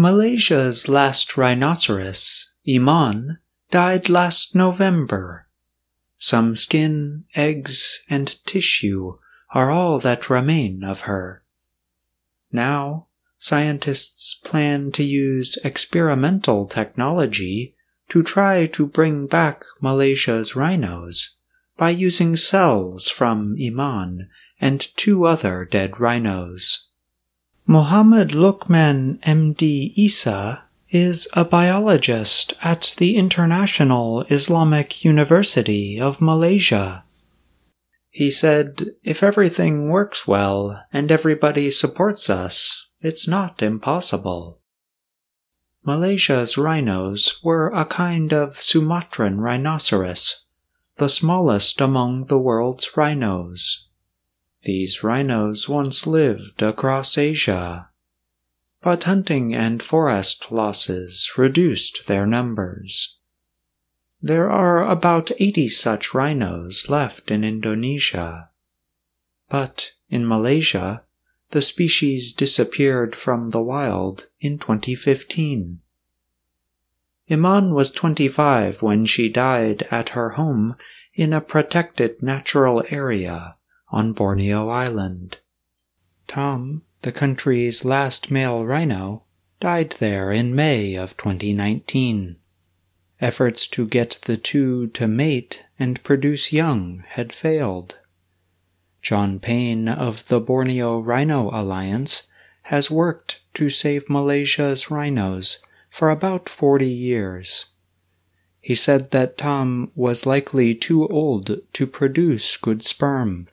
Malaysia's last rhinoceros, Iman, died last November. Some skin, eggs, and tissue are all that remain of her. Now, scientists plan to use experimental technology to try to bring back Malaysia's rhinos by using cells from Iman and two other dead rhinos. Mohammed Lukman MD Isa is a biologist at the International Islamic University of Malaysia. He said, If everything works well and everybody supports us, it's not impossible. Malaysia's rhinos were a kind of Sumatran rhinoceros, the smallest among the world's rhinos. These rhinos once lived across Asia, but hunting and forest losses reduced their numbers. There are about 80 such rhinos left in Indonesia. But in Malaysia, the species disappeared from the wild in 2015. Iman was 25 when she died at her home in a protected natural area on Borneo Island. Tom, the country's last male rhino, died there in May of 2019. Efforts to get the two to mate and produce young had failed. John Payne of the Borneo Rhino Alliance has worked to save Malaysia's rhinos for about 40 years. He said that Tom was likely too old to produce good sperm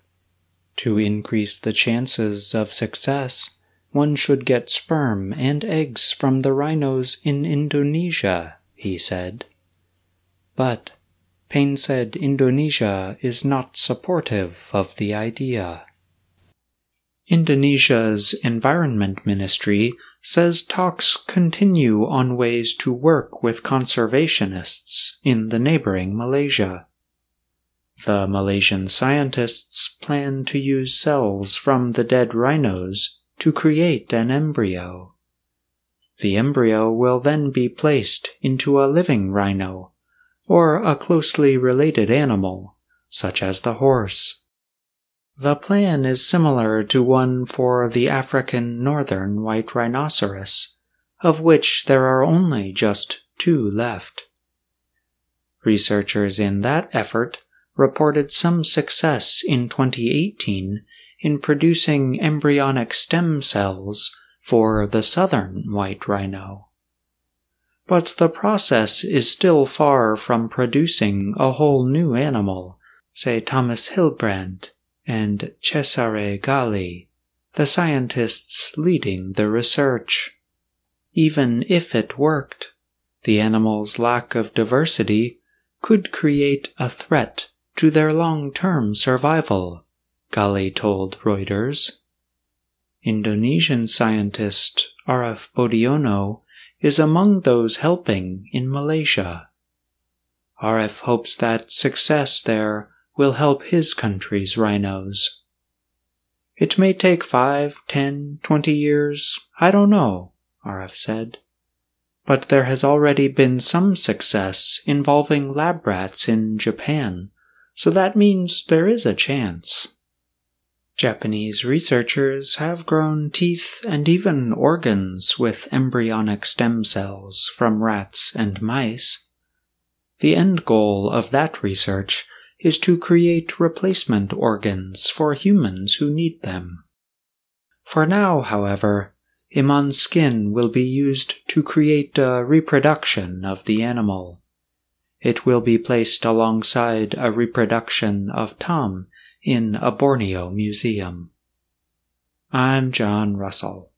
to increase the chances of success, one should get sperm and eggs from the rhinos in Indonesia, he said. But Payne said Indonesia is not supportive of the idea. Indonesia's Environment Ministry says talks continue on ways to work with conservationists in the neighboring Malaysia. The Malaysian scientists plan to use cells from the dead rhinos to create an embryo. The embryo will then be placed into a living rhino, or a closely related animal, such as the horse. The plan is similar to one for the African northern white rhinoceros, of which there are only just two left. Researchers in that effort reported some success in 2018 in producing embryonic stem cells for the southern white rhino. But the process is still far from producing a whole new animal, say Thomas Hildebrandt and Cesare Galli, the scientists leading the research. Even if it worked, the animal's lack of diversity could create a threat to their long-term survival, Galli told Reuters. Indonesian scientist Arif Boediono is among those helping in Malaysia. Arif hopes that success there will help his country's rhinos. It may take five, ten, twenty years, I don't know, Arif said. But there has already been some success involving lab rats in Japan so that means there is a chance. Japanese researchers have grown teeth and even organs with embryonic stem cells from rats and mice. The end goal of that research is to create replacement organs for humans who need them. For now, however, Iman's skin will be used to create a reproduction of the animal. It will be placed alongside a reproduction of Tom in a Borneo museum. I'm John Russell.